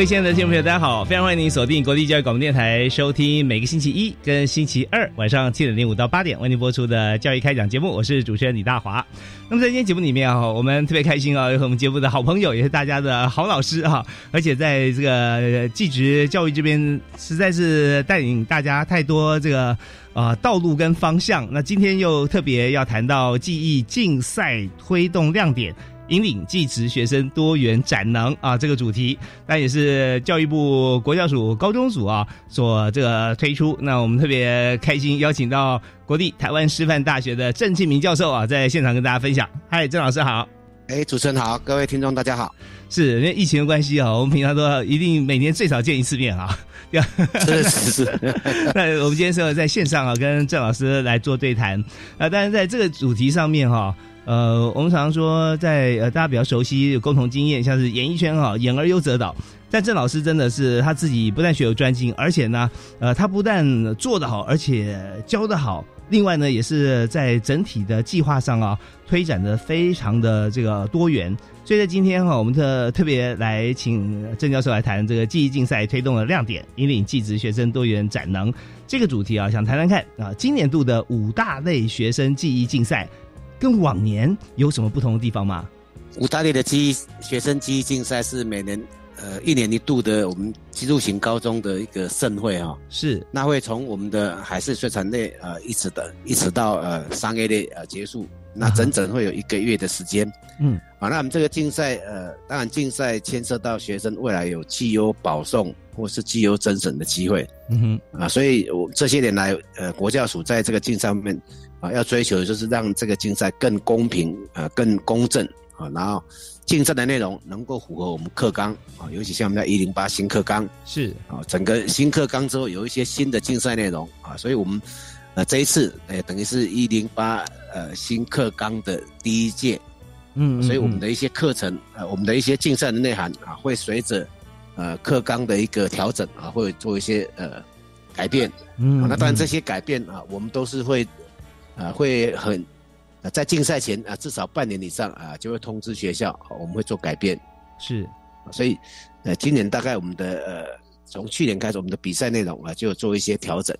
各位亲爱的听众朋友，大家好！非常欢迎您锁定国立教育广播电台，收听每个星期一跟星期二晚上七点零五到八点为您播出的教育开讲节目。我是主持人李大华。那么在今天节目里面啊，我们特别开心啊，有我们节目的好朋友，也是大家的好老师啊，而且在这个技职教育这边，实在是带领大家太多这个啊道路跟方向。那今天又特别要谈到记忆竞赛推动亮点。引领技职学生多元展能啊，这个主题那也是教育部国教署高中组啊所这个推出。那我们特别开心邀请到国立台湾师范大学的郑庆明教授啊，在现场跟大家分享。嗨，郑老师好！哎，主持人好，各位听众大家好。是因为疫情的关系啊，我们平常都一定每年最少见一次面啊。是是是。那我们今天是在线上啊，跟郑老师来做对谈啊，但是在这个主题上面哈。呃，我们常说，在呃大家比较熟悉有共同经验，像是演艺圈哈，演而优则导。但郑老师真的是他自己不但学有专精，而且呢，呃，他不但做得好，而且教得好。另外呢，也是在整体的计划上啊，推展的非常的这个多元。所以在今天哈，我们特特别来请郑教授来谈这个记忆竞赛推动的亮点，引领技职学生多元展能这个主题啊，想谈谈看啊，今年度的五大类学生记忆竞赛。跟往年有什么不同的地方吗？五大类的记忆学生记忆竞赛是每年呃一年一度的我们基础型高中的一个盛会啊。是，那会从我们的海事水产类呃一直的一直到呃商业类呃结束，那整整会有一个月的时间。嗯，啊，那我们这个竞赛呃，当然竞赛牵涉到学生未来有绩优保送或是绩优增审的机会。嗯哼，啊，所以我这些年来呃国教署在这个竞赛上面。啊，要追求的就是让这个竞赛更公平，呃，更公正啊，然后竞赛的内容能够符合我们课纲啊，尤其像我们的一零八新课纲是啊，整个新课纲之后有一些新的竞赛内容啊，所以我们呃这一次诶等于是一零八呃新课纲的第一届，嗯，所以我们的一些课程呃我们的一些竞赛的内涵啊会随着呃课纲的一个调整啊会做一些呃改变，嗯，那当然这些改变啊我们都是会。啊，会很，在竞赛前啊，至少半年以上啊，就会通知学校，我们会做改变。是，所以，呃，今年大概我们的呃，从去年开始，我们的比赛内容啊，就做一些调整。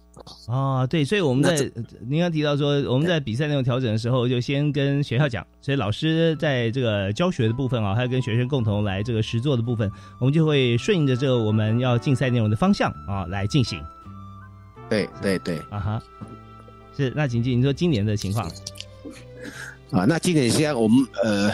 哦，对，所以我们在您刚提到说，我们在比赛内容调整的时候，就先跟学校讲，所以老师在这个教学的部分啊，还有跟学生共同来这个实做的部分，我们就会顺应着这个我们要竞赛内容的方向啊来进行。对对对，啊哈。是，那请进。你说今年的情况啊？那今年现在我们呃，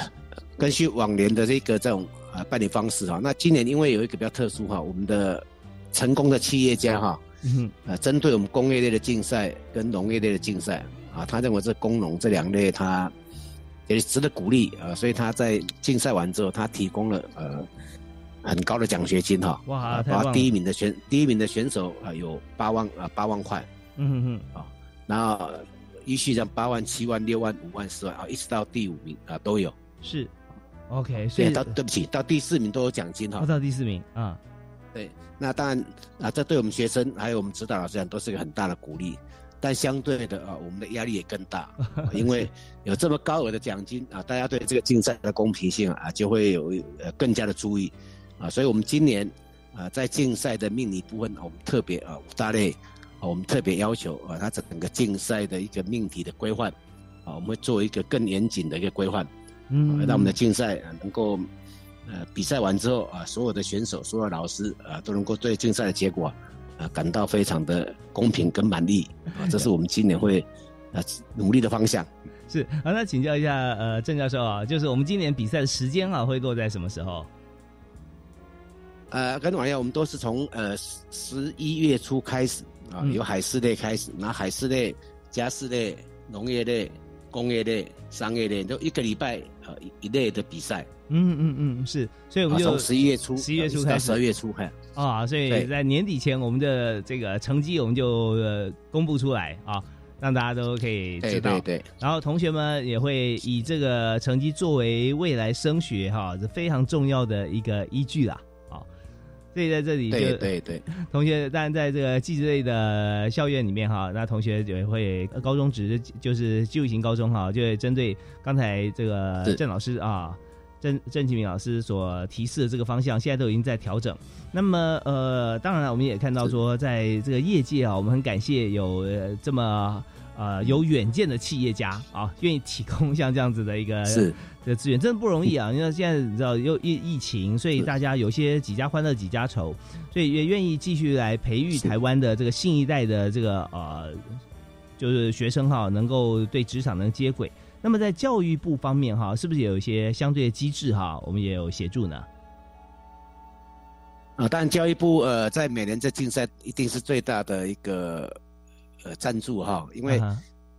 根据往年的这个这种呃办理方式哈，那今年因为有一个比较特殊哈，我们的成功的企业家哈，嗯，呃，针对我们工业类的竞赛跟农业类的竞赛啊，他认为这工农这两类他也值得鼓励啊，所以他在竞赛完之后，他提供了呃很高的奖学金哈，哇，包括第一名的选第一名的选手啊有八万啊八万块，嗯哼哼啊。然后依序上八万、七万、六万、五万、四万啊，一直到第五名啊都有。是，OK，所以到对不起，到第四名都有奖金哈。到第四名啊，对，那当然啊，这对我们学生还有我们指导老师讲都是个很大的鼓励。但相对的啊，我们的压力也更大，因为有这么高额的奖金啊，大家对这个竞赛的公平性啊就会有呃更加的注意啊，所以我们今年啊在竞赛的命理部分，我们特别啊五大类。我们特别要求啊，它整个竞赛的一个命题的规范，啊，我们会做一个更严谨的一个规范，嗯，让我们的竞赛啊能够，呃，比赛完之后啊，所有的选手、所有的老师啊，都能够对竞赛的结果啊感到非常的公平跟满意啊，这是我们今年会啊努力的方向。是好，那请教一下呃郑教授啊，就是我们今年比赛的时间啊会落在什么时候？呃，跟你一样，我们都是从呃十一月初开始啊，由海事类开始，那海事类、家事类、农业类、工业类、商业类，都一个礼拜呃一类的比赛。嗯嗯嗯，是，所以我们就从十一月初，十一月初开始，十二月初，哈啊，所以在年底前，我们的这个成绩我们就呃公布出来啊，让大家都可以知道。对对对。然后同学们也会以这个成绩作为未来升学哈，是非常重要的一个依据啦。所以在这里，对对对，同学，当然在这个技职类的校园里面哈，那同学也会高中职就是技术型高中哈，就会针对刚才这个郑老师啊，郑郑启明老师所提示的这个方向，现在都已经在调整。那么呃，当然了，我们也看到说，在这个业界啊，我们很感谢有这么。呃，有远见的企业家啊，愿意提供像这样子的一个是的资源，真的不容易啊！因为现在你知道又疫疫情，所以大家有些几家欢乐几家愁，所以也愿意继续来培育台湾的这个新一代的这个呃，就是学生哈，能够对职场能接轨。那么在教育部方面哈，是不是有一些相对的机制哈，我们也有协助呢？啊，当然教育部呃，在每年这竞赛一定是最大的一个。呃，赞助哈，因为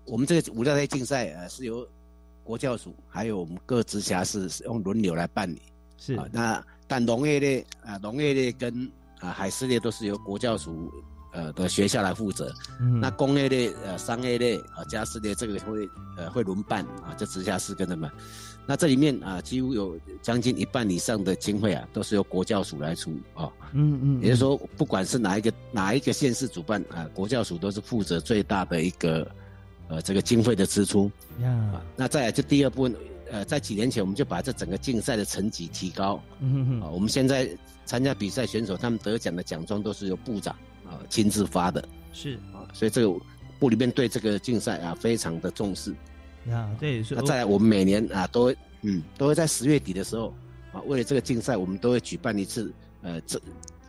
我们这个五大类竞赛呃是由国教署还有我们各直辖市用轮流来办理，是啊。那但农业类啊，农业类跟啊海事类都是由国教署呃的学校来负责。嗯。那工业类呃商业类啊家事类这个会呃会轮办啊，就直辖市跟他们。那这里面啊，几乎有将近一半以上的经费啊，都是由国教署来出啊。嗯嗯。也就是说，不管是哪一个哪一个县市主办啊，国教署都是负责最大的一个呃这个经费的支出。呀。那再来就第二部分，呃，在几年前我们就把这整个竞赛的成绩提高。嗯嗯。啊，我们现在参加比赛选手他们得奖的奖状都是由部长啊亲自发的。是。啊，所以这个部里面对这个竞赛啊非常的重视。啊，对，那再来，我们每年啊，都会，嗯，都会在十月底的时候，啊，为了这个竞赛，我们都会举办一次，呃，这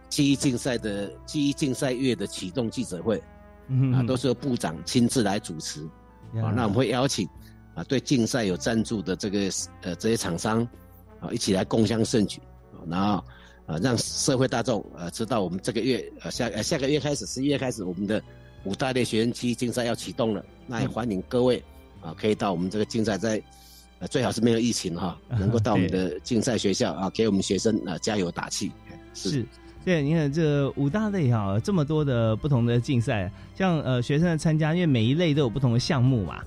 记忆竞赛的记忆竞赛月的启动记者会，啊，都是由部长亲自来主持，啊，那我们会邀请，啊，对竞赛有赞助的这个呃这些厂商，啊，一起来共襄盛举啊，然后，啊，让社会大众啊知道我们这个月呃下呃下个月开始十一月开始我们的五大类学员记忆竞赛要启动了，那也欢迎各位。啊，可以到我们这个竞赛，在呃最好是没有疫情哈，能够到我们的竞赛学校啊，给我们学生啊加油打气。是，对，你看这五大类哈，这么多的不同的竞赛，像呃学生的参加，因为每一类都有不同的项目嘛，啊，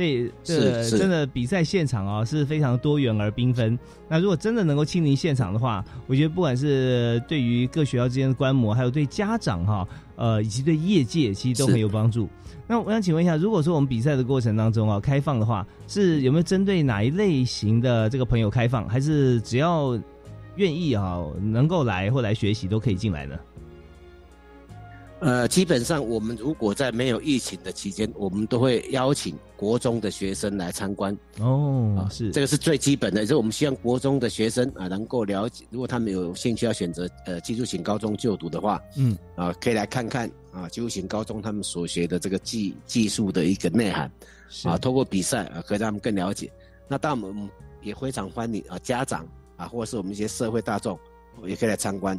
所以这真的比赛现场啊是非常多元而缤纷。那如果真的能够亲临现场的话，我觉得不管是对于各学校之间的观摩，还有对家长哈，呃，以及对业界，其实都很有帮助。那我想请问一下，如果说我们比赛的过程当中啊，开放的话，是有没有针对哪一类型的这个朋友开放，还是只要愿意啊，能够来或来学习都可以进来呢？呃，基本上我们如果在没有疫情的期间，我们都会邀请国中的学生来参观。哦，是这个是最基本的，就是我们希望国中的学生啊能够了解，如果他们有兴趣要选择呃技术型高中就读的话，嗯，啊可以来看看啊技术型高中他们所学的这个技技术的一个内涵，啊，通过比赛啊可以让他们更了解。那当然我们也非常欢迎啊家长啊或者是我们一些社会大众也可以来参观。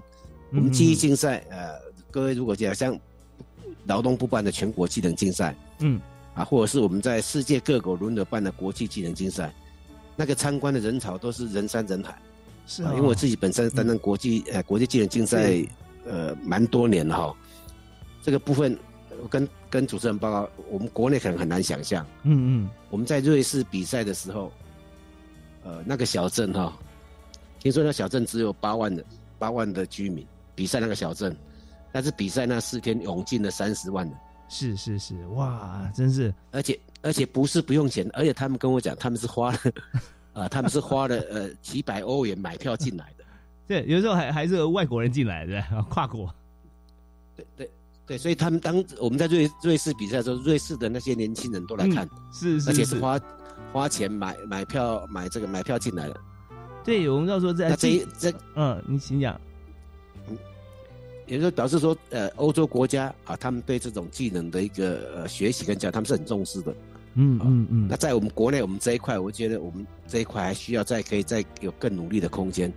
我们记忆竞赛呃。各位，如果讲像劳动部办的全国技能竞赛，嗯，啊，或者是我们在世界各国轮流办的国际技能竞赛，那个参观的人潮都是人山人海，是啊，因为我自己本身担任国际呃国际技能竞赛呃蛮多年了哈，这个部分跟跟主持人报告，我们国内可能很难想象，嗯嗯，我们在瑞士比赛的时候，呃，那个小镇哈，听说那小镇只有八万的八万的居民，比赛那个小镇。但是比赛那四天涌进了三十万人，是是是，哇，真是！而且而且不是不用钱，而且他们跟我讲，他们是花了，啊，他们是花了呃几百欧元买票进来的。对，有时候还还是外国人进来的，跨国。对对对，所以他们当我们在瑞瑞士比赛的时候，瑞士的那些年轻人都来看，是，是,是而且是花花钱买买票买这个买票进来的。对，我们要说在这这嗯，你请讲。嗯，也就表示说，呃，欧洲国家啊，他们对这种技能的一个呃学习跟教，他们是很重视的。嗯嗯嗯。那在我们国内，我们这一块，我觉得我们这一块还需要再可以再有更努力的空间，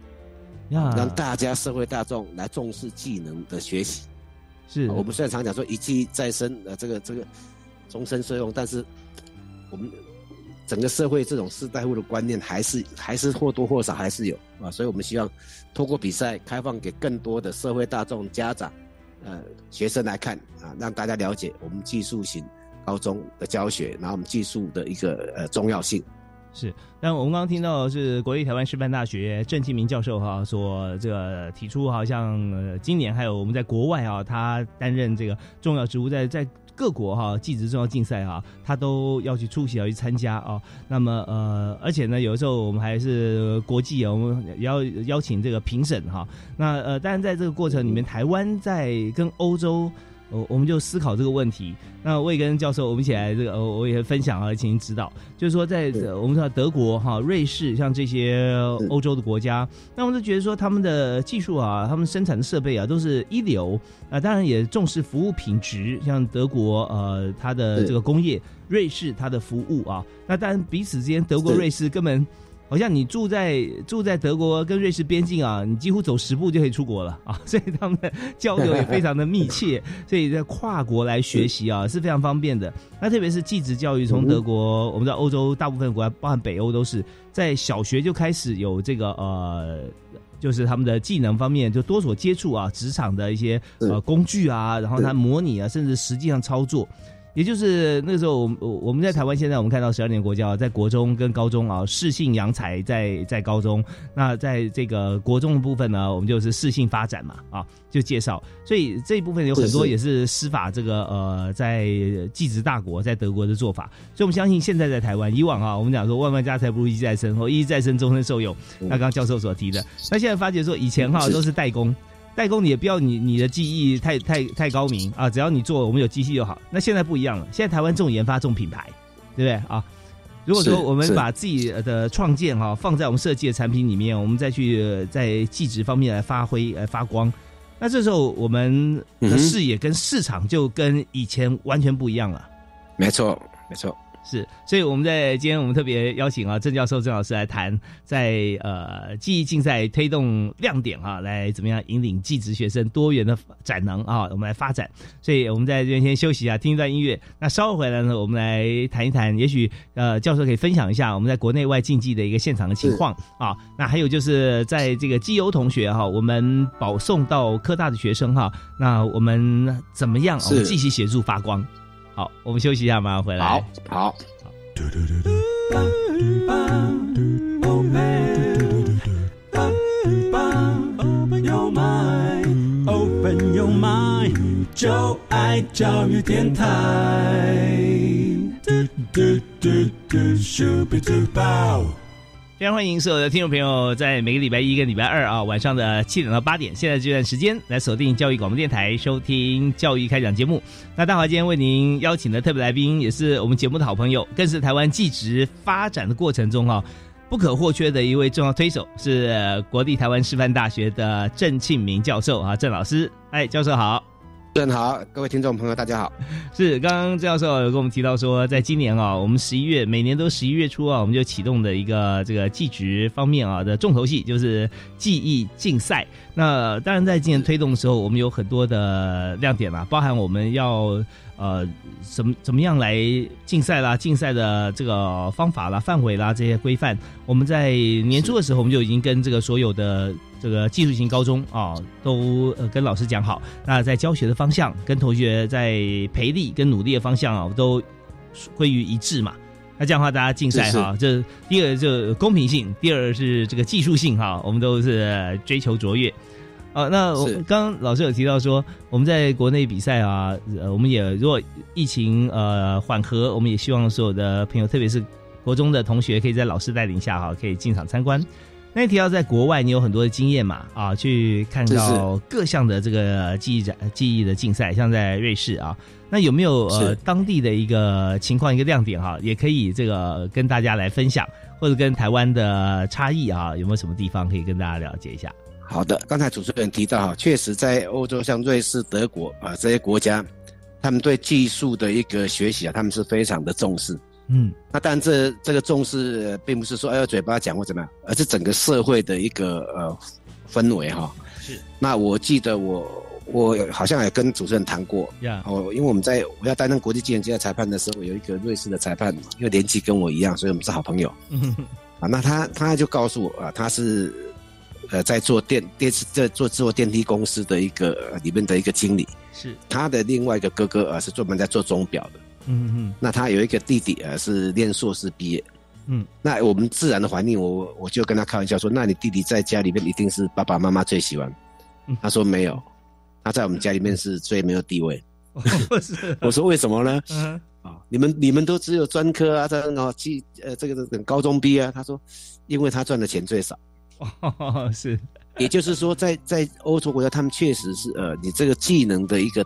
让大家社会大众来重视技能的学习。是我们虽然常讲说一技在身，呃，这个这个终身受用，但是我们。整个社会这种士大夫的观念还是还是或多或少还是有啊，所以我们希望通过比赛开放给更多的社会大众、家长、呃学生来看啊，让大家了解我们技术型高中的教学，然后我们技术的一个呃重要性。是，但我们刚刚听到是国立台湾师范大学郑庆明教授哈所这个提出，好像今年还有我们在国外啊，他担任这个重要职务，在在。各国哈技职重要竞赛哈，他都要去出席要去参加啊。那么呃，而且呢，有的时候我们还是国际啊，我们要邀请这个评审哈。那呃，当然在这个过程里面，台湾在跟欧洲。我我们就思考这个问题。那我也跟教授我们一起来这个，我也分享啊，进行指导。就是说，在我们知道德国哈、瑞士，像这些欧洲的国家，那我们都觉得说他们的技术啊，他们生产的设备啊，都是一流啊。当然也重视服务品质，像德国呃，它的这个工业，瑞士它的服务啊。那当然彼此之间，德国、瑞士根本。好像你住在住在德国跟瑞士边境啊，你几乎走十步就可以出国了 啊，所以他们的交流也非常的密切，所以在跨国来学习啊是非常方便的。那特别是继职教育，从德国，我们在欧洲大部分国家，包含北欧，都是在小学就开始有这个呃，就是他们的技能方面就多所接触啊，职场的一些呃工具啊，然后他模拟啊，甚至实际上操作。也就是那个时候，我我我们在台湾，现在我们看到十二年国教，在国中跟高中啊，适性扬才在在高中，那在这个国中的部分呢，我们就是适性发展嘛，啊，就介绍，所以这一部分有很多也是司法这个呃，在继职大国在德国的做法，所以我们相信现在在台湾，以往啊，我们讲说万万家财不如一技在身，或一技在身终身受用，那刚刚教授所提的，那现在发觉说以前哈都是代工。代工你也不要你你的技艺太太太高明啊，只要你做我们有机器就好。那现在不一样了，现在台湾重研发重品牌，对不对啊？如果说我们把自己的创建哈放在我们设计的产品里面，我们再去在技值方面来发挥来发光，那这时候我们的视野跟市场就跟以前完全不一样了。没错，没错。是，所以我们在今天我们特别邀请啊郑教授郑老师来谈，在呃记忆竞赛推动亮点啊，来怎么样引领技职学生多元的展能啊，我们来发展。所以我们在这边先休息一下，听一段音乐。那稍后回来呢，我们来谈一谈，也许呃教授可以分享一下我们在国内外竞技的一个现场的情况啊。那还有就是在这个基优同学哈，我们保送到科大的学生哈，那我们怎么样我们继续协助发光？好，我们休息一下，马上回来。好，好。就爱教育电台。非常欢迎所有的听众朋友，在每个礼拜一跟礼拜二啊晚上的七点到八点，现在这段时间来锁定教育广播电台，收听教育开讲节目。那大华今天为您邀请的特别来宾，也是我们节目的好朋友，更是台湾技职发展的过程中哈不可或缺的一位重要推手，是国立台湾师范大学的郑庆明教授啊，郑老师，哎，教授好。正好，各位听众朋友，大家好。是刚刚郑教授有跟我们提到说，在今年啊，我们十一月每年都十一月初啊，我们就启动的一个这个技职方面啊的重头戏，就是技艺竞赛。那当然在今年推动的时候，我们有很多的亮点啦，包含我们要。呃，怎么怎么样来竞赛啦？竞赛的这个方法啦、范围啦这些规范，我们在年初的时候，我们就已经跟这个所有的这个技术型高中啊，都呃跟老师讲好。那在教学的方向，跟同学在培力跟努力的方向啊，都归于一致嘛。那这样的话，大家竞赛哈，这第二就公平性，第二是这个技术性哈，我们都是追求卓越。啊，那我刚刚老师有提到说，我们在国内比赛啊，呃，我们也如果疫情呃缓和，我们也希望所有的朋友，特别是国中的同学，可以在老师带领下哈，可以进场参观。那提到在国外，你有很多的经验嘛？啊，去看到各项的这个记忆展、记忆的竞赛，像在瑞士啊，那有没有呃当地的一个情况、一个亮点哈？也可以这个跟大家来分享，或者跟台湾的差异啊，有没有什么地方可以跟大家了解一下？好的，刚才主持人提到哈，确实在欧洲，像瑞士、德国啊这些国家，他们对技术的一个学习啊，他们是非常的重视。嗯，那但，这这个重视并不是说哎呀嘴巴讲或怎么样，而是整个社会的一个呃氛围哈。是。那我记得我我好像也跟主持人谈过，呀，哦，因为我们在我要担任国际技能赛裁判的时候，有一个瑞士的裁判，因为年纪跟我一样，所以我们是好朋友。嗯啊，那他他就告诉我啊，他是呃在做电电视在做做电梯公司的一个里面的一个经理。是。他的另外一个哥哥啊，是专门在做钟表的。嗯嗯，那他有一个弟弟啊，是念硕士毕业。嗯，那我们自然的怀念，我我就跟他开玩笑说，那你弟弟在家里面一定是爸爸妈妈最喜欢。他说没有，他在我们家里面是最没有地位。我说为什么呢？嗯啊，你们你们都只有专科啊，这哦，技呃这个等高中毕业。他说，因为他赚的钱最少。哦，是，也就是说，在在欧洲国家，他们确实是呃，你这个技能的一个。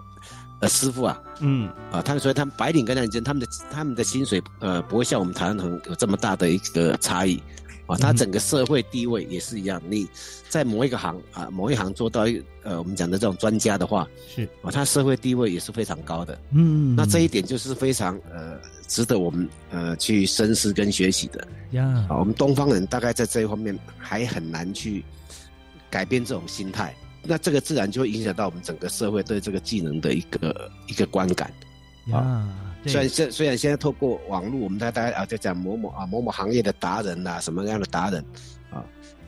呃，师傅啊，嗯，啊，他们所以他们白领跟蓝领，他们的他们的薪水，呃，不会像我们台湾很有这么大的一个差异，啊，他整个社会地位也是一样。你在某一个行啊，某一行做到一呃，我们讲的这种专家的话，是啊，他社会地位也是非常高的。嗯，那这一点就是非常呃，值得我们呃去深思跟学习的。呀，啊，我们东方人大概在这一方面还很难去改变这种心态。那这个自然就会影响到我们整个社会对这个技能的一个一个观感啊。虽然现虽然现在透过网络，我们大家啊在讲某某啊某某行业的达人呐，什么样的达人啊，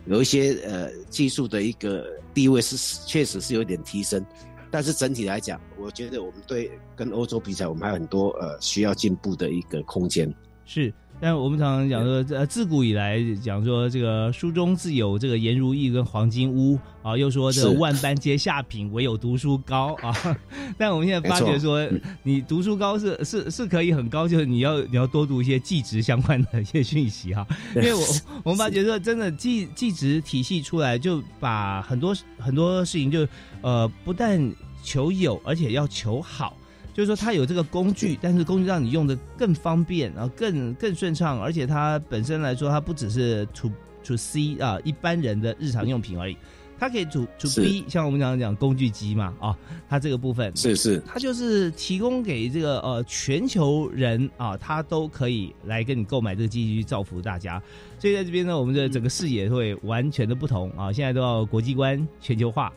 有一些呃技术的一个地位是确实是有点提升，但是整体来讲，我觉得我们对跟欧洲比起来，我们还有很多呃需要进步的一个空间。是。但我们常常讲说，呃，自古以来讲说这个书中自有这个颜如玉跟黄金屋啊，又说这个万般皆下品，唯有读书高啊。但我们现在发觉说，你读书高是是是可以很高，就是你要你要多读一些技职相关的一些讯息 哈。因为我我们发觉说，真的技技职体系出来，就把很多很多事情就呃不但求有，而且要求好。就是说，它有这个工具，但是工具让你用的更方便，然后更更顺畅，而且它本身来说，它不只是 to to C 啊一般人的日常用品而已，它可以 to to B，像我们讲讲工具机嘛啊，它这个部分。是是，它就是提供给这个呃全球人啊，他都可以来跟你购买这个机器去造福大家，所以在这边呢，我们的整个视野会完全的不同啊，现在都要国际观全球化。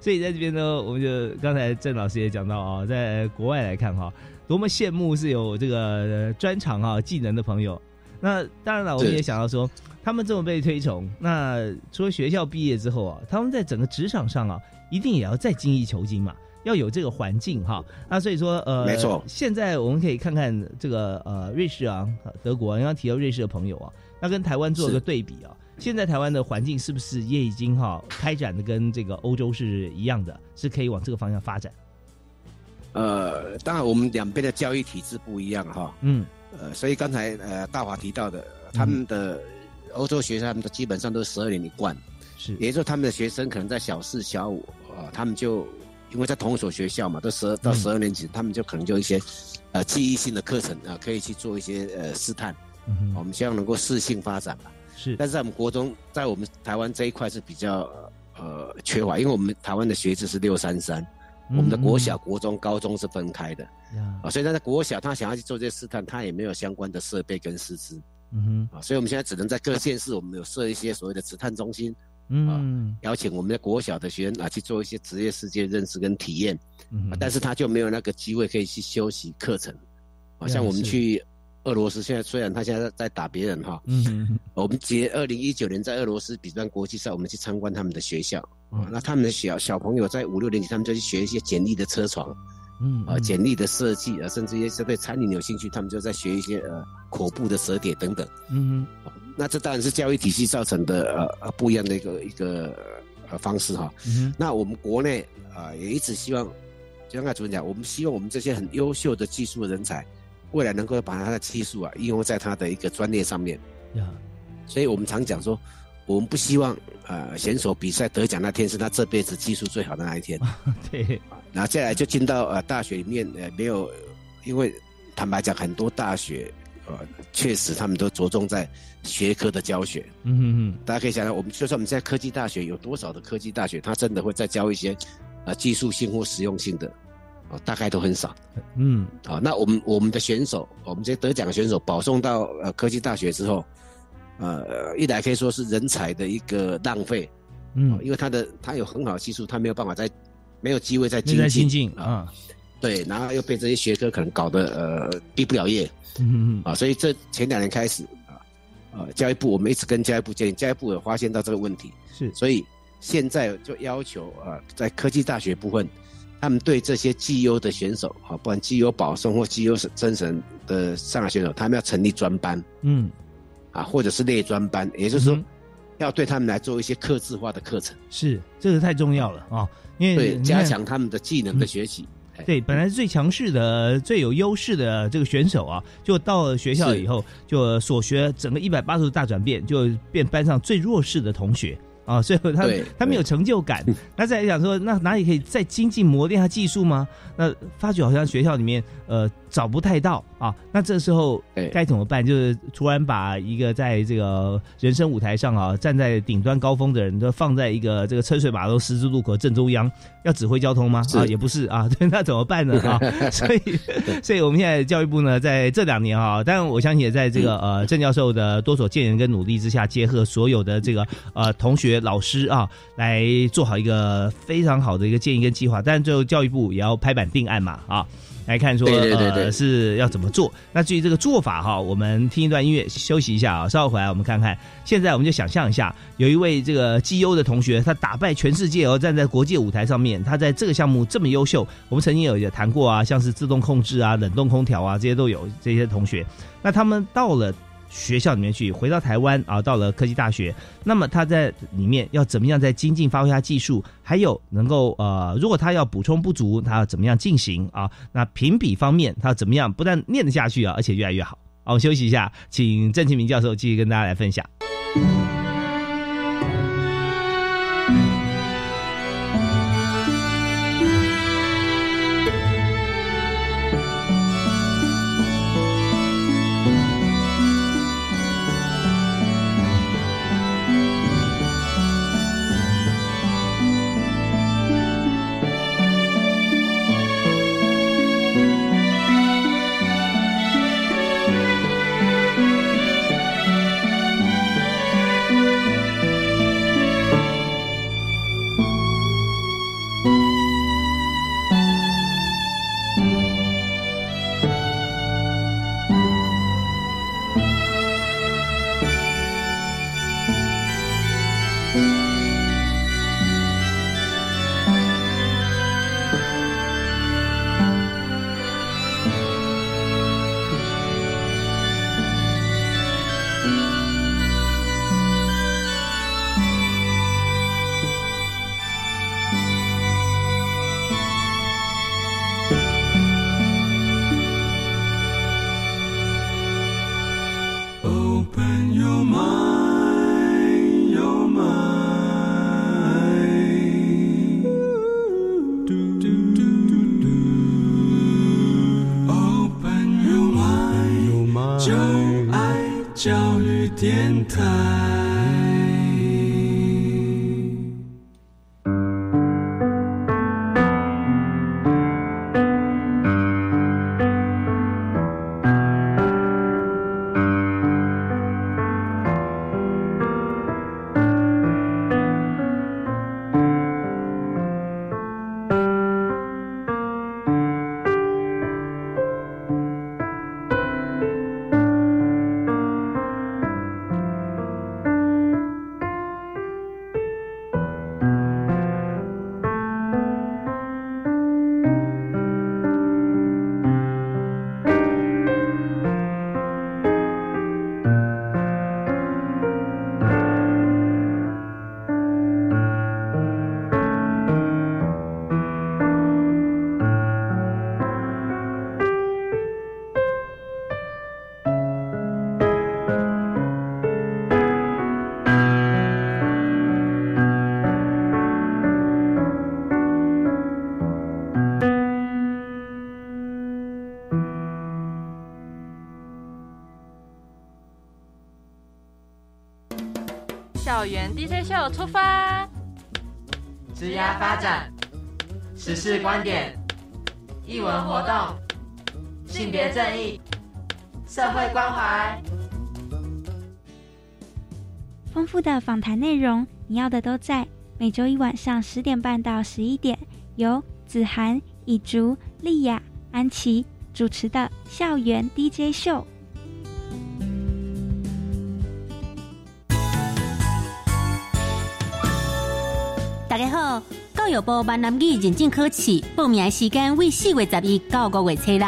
所以在这边呢，我们就刚才郑老师也讲到啊，在国外来看哈，多么羡慕是有这个专长啊、技能的朋友。那当然了，我们也想到说，他们这么被推崇，那除了学校毕业之后啊，他们在整个职场上啊，一定也要再精益求精嘛，要有这个环境哈。那所以说，呃，没错。现在我们可以看看这个呃瑞士啊、德国，刚刚提到瑞士的朋友啊，那跟台湾做个对比啊。现在台湾的环境是不是也已经哈开展的跟这个欧洲是一样的，是可以往这个方向发展？呃，当然我们两边的教育体制不一样哈，嗯，呃，所以刚才呃大华提到的，他们的欧洲学生他们基本上都是十二年一贯，是，也就是说他们的学生可能在小四、小五啊，他们就因为在同一所学校嘛，都十二到十二年级，他们就可能就一些呃记忆性的课程啊，可以去做一些呃试探，嗯，我们希望能够适性发展吧。是，但是在我们国中，在我们台湾这一块是比较呃缺乏，因为我们台湾的学制是六三三，我们的国小、国中、高中是分开的，啊，所以他在国小他想要去做这些试探，他也没有相关的设备跟师资，嗯哼，啊，所以我们现在只能在各县市，我们有设一些所谓的职探中心，嗯，邀请我们的国小的学生啊去做一些职业世界认识跟体验，嗯，但是他就没有那个机会可以去休息课程，好像我们去。俄罗斯现在虽然他现在在打别人哈，嗯，我们接二零一九年在俄罗斯比办国际赛，我们去参观他们的学校，啊，那他们的小小朋友在五六年级，他们就去学一些简易的车床，嗯，啊，简历的设计啊，甚至一些对餐饮有兴趣，他们就在学一些呃口部的折叠等等，嗯，那这当然是教育体系造成的呃呃不一样的一个一个呃方式哈，嗯，那我们国内啊也一直希望，就刚才主任讲，我们希望我们这些很优秀的技术人才。未来能够把他的技术啊应用在他的一个专业上面，呀，所以我们常讲说，我们不希望呃选手比赛得奖那天是他这辈子技术最好的那一天。对，然后接下来就进到呃大学里面，呃没有，因为坦白讲，很多大学呃确实他们都着重在学科的教学。嗯嗯嗯，大家可以想想，我们就算我们在科技大学有多少的科技大学，他真的会再教一些呃技术性或实用性的。哦，大概都很少。嗯，好，那我们我们的选手，我们这些得奖的选手保送到呃科技大学之后，呃，一来可以说是人才的一个浪费，嗯，因为他的他有很好的技术，他没有办法再没有机会再精进。啊，对，然后又被这些学科可能搞得呃毕不了业，嗯嗯啊，所以这前两年开始啊，呃，教育部我们一直跟教育部建议，教育部有发现到这个问题，是，所以现在就要求啊，在科技大学部分。他们对这些绩优的选手，啊，不管绩优保送或绩优真神的上海选手，他们要成立专班，嗯，啊，或者是列专班，也就是说，要对他们来做一些克制化的课程。是，这个太重要了啊，因为对加强他们的技能的学习。对，本来是最强势的、最有优势的这个选手啊，就到了学校以后，就所学整个一百八十度大转变，就变班上最弱势的同学。啊，所以他他没有成就感，那再想说，那哪里可以再精进磨练他技术吗？那发觉好像学校里面呃找不太到啊，那这时候该怎么办？就是突然把一个在这个人生舞台上啊站在顶端高峰的人都放在一个这个车水马龙十字路口正中央，要指挥交通吗？啊，也不是啊，对，那怎么办呢？啊，所以 所以我们现在教育部呢，在这两年啊，当然我相信也在这个呃郑教授的多所建言跟努力之下，结合所有的这个呃同学。老师啊，来做好一个非常好的一个建议跟计划，但最后教育部也要拍板定案嘛啊，来看说呃是要怎么做。那至于这个做法哈，我们听一段音乐休息一下啊，稍后回来我们看看。现在我们就想象一下，有一位这个绩优的同学，他打败全世界而，站在国际舞台上面，他在这个项目这么优秀。我们曾经有也谈过啊，像是自动控制啊、冷冻空调啊这些都有这些同学，那他们到了。学校里面去，回到台湾啊，到了科技大学，那么他在里面要怎么样在精进发挥他技术？还有能够呃，如果他要补充不足，他要怎么样进行啊？那评比方面，他要怎么样不但念得下去啊，而且越来越好？好，我休息一下，请郑庆明教授继续跟大家来分享。校园 DJ 秀出发，职涯发展，时事观点，艺文活动，性别正义，社会关怀，丰富的访谈内容，你要的都在。每周一晚上十点半到十一点，由子涵、以竹、丽雅、安琪主持的校园 DJ 秀。教育部闽南语认证考试报名时间为四月十一到五月初六。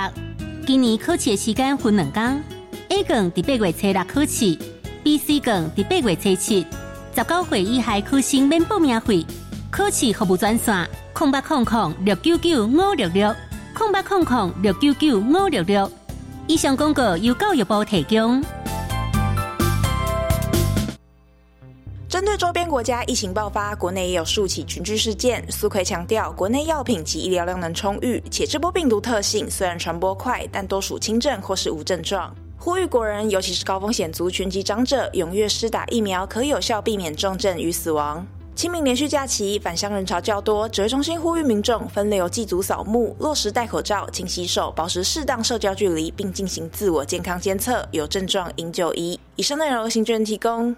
今年考试的时间分两天，A 卷伫八月初六考试，B、C 卷伫八月初七。十九岁以下考生免报名费，考试服务专线：空八空空六九九五六六，空八空空六九九五六六。以上广告由教育部提供。针对周边国家疫情爆发，国内也有数起群聚事件。苏奎强调，国内药品及医疗量能充裕，且这波病毒特性虽然传播快，但多属轻症或是无症状。呼吁国人，尤其是高风险族群及长者，踊跃施打疫苗，可有效避免重症与死亡。清明连续假期返乡人潮较多，指挥中心呼吁民众分流祭祖扫墓，落实戴口罩、勤洗手，保持适当社交距离，并进行自我健康监测，有症状应就医。以上内容由行政提供。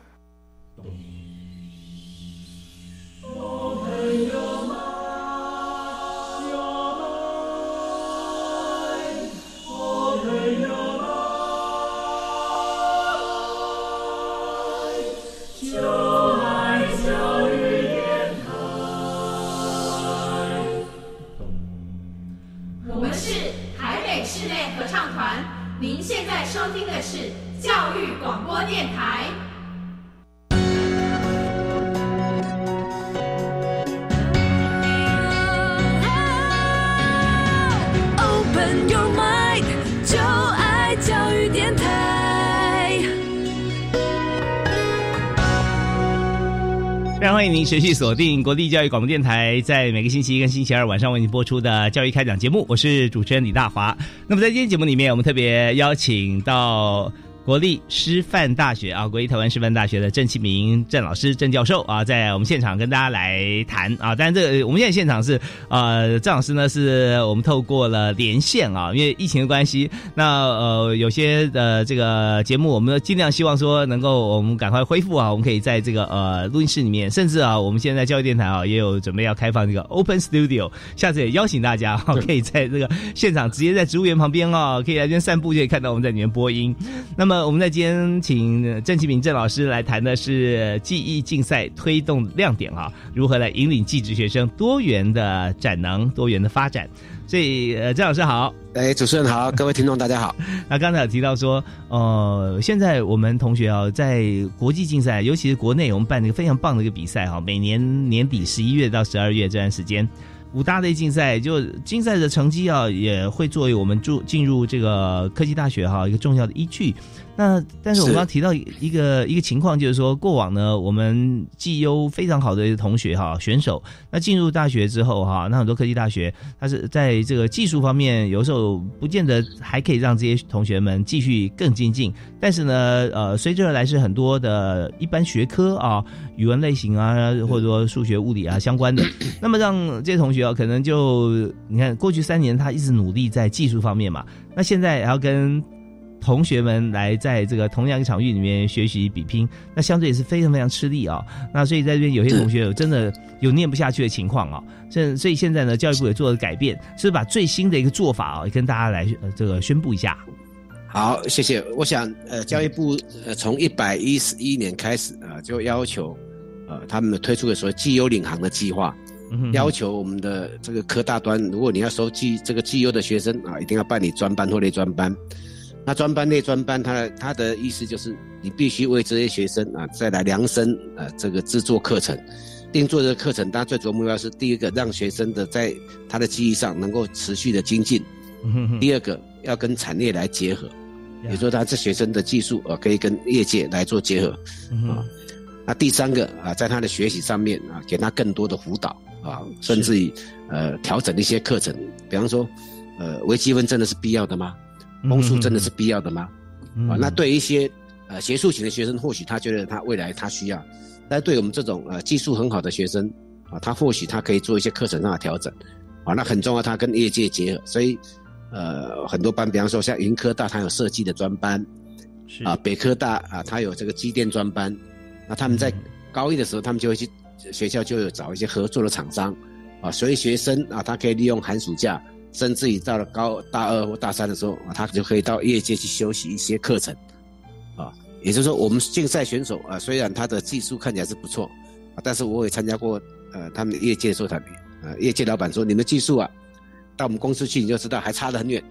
欢迎您持续锁定国立教育广播电台，在每个星期一跟星期二晚上为您播出的教育开讲节目，我是主持人李大华。那么在今天节目里面，我们特别邀请到。国立师范大学啊，国立台湾师范大学的郑启明郑老师郑教授啊，在我们现场跟大家来谈啊。但是，这个我们现在现场是呃，郑老师呢是我们透过了连线啊，因为疫情的关系，那呃有些呃这个节目，我们尽量希望说能够我们赶快恢复啊，我们可以在这个呃录音室里面，甚至啊，我们现在教育电台啊也有准备要开放这个 Open Studio，下次也邀请大家哈，可以在这个现场直接在植物园旁边啊，可以来这边散步，就可以看到我们在里面播音。那么。那我们在今天请郑启明郑老师来谈的是记忆竞赛推动亮点啊，如何来引领技职学生多元的展能、多元的发展。所以，呃，郑老师好，哎，主持人好，各位听众大家好。那刚才有提到说，呃，现在我们同学啊，在国际竞赛，尤其是国内，我们办了一个非常棒的一个比赛哈，每年年底十一月到十二月这段时间。五大类竞赛，就竞赛的成绩啊，也会作为我们入进入这个科技大学哈一个重要的依据。那但是我们刚提到一个一个情况，就是说过往呢，我们绩优非常好的同学哈选手，那进入大学之后哈，那很多科技大学，它是在这个技术方面，有时候不见得还可以让这些同学们继续更精进。但是呢，呃，随之而来是很多的一般学科啊，语文类型啊，或者说数学、物理啊相关的，那么让这些同学啊，可能就你看过去三年他一直努力在技术方面嘛，那现在还要跟。同学们来在这个同样一个场域里面学习比拼，那相对也是非常非常吃力啊。那所以在这边有些同学有真的有念不下去的情况啊。这所以现在呢，教育部也做了改变，是把最新的一个做法啊，跟大家来呃这个宣布一下。好，谢谢。我想呃，教育部呃从一百一十一年开始啊，就要求呃他们推出的所谓绩优领航的计划，要求我们的这个科大端，如果你要收绩这个绩优的学生啊，一定要办理专班或类专班。那专班内专班，他他的意思就是，你必须为这些学生啊，再来量身啊，这个制作课程，定做这个课程。当然，最主要目标是第一个，让学生的在他的记忆上能够持续的精进；第二个，要跟产业来结合，比如说他这学生的技术啊，可以跟业界来做结合。啊。那第三个啊，在他的学习上面啊，给他更多的辅导啊，甚至于呃，调整一些课程，比方说，呃，微积分真的是必要的吗？风速真的是必要的吗？啊，那对一些呃学术型的学生，或许他觉得他未来他需要，但对我们这种呃技术很好的学生啊，他或许他可以做一些课程上的调整，啊，那很重要，他跟业界结合。所以呃，很多班，比方说像云科大，它有设计的专班，是啊，北科大啊，它有这个机电专班，那他们在高一的时候，他们就会去学校就有找一些合作的厂商，啊，所以学生啊，他可以利用寒暑假。甚至于到了高大二或大三的时候，他就可以到业界去学习一些课程，啊，也就是说，我们竞赛选手啊，虽然他的技术看起来是不错，啊，但是我也参加过呃他们业界座谈，呃，业界老板说你们技术啊，到我们公司去你就知道还差得很远，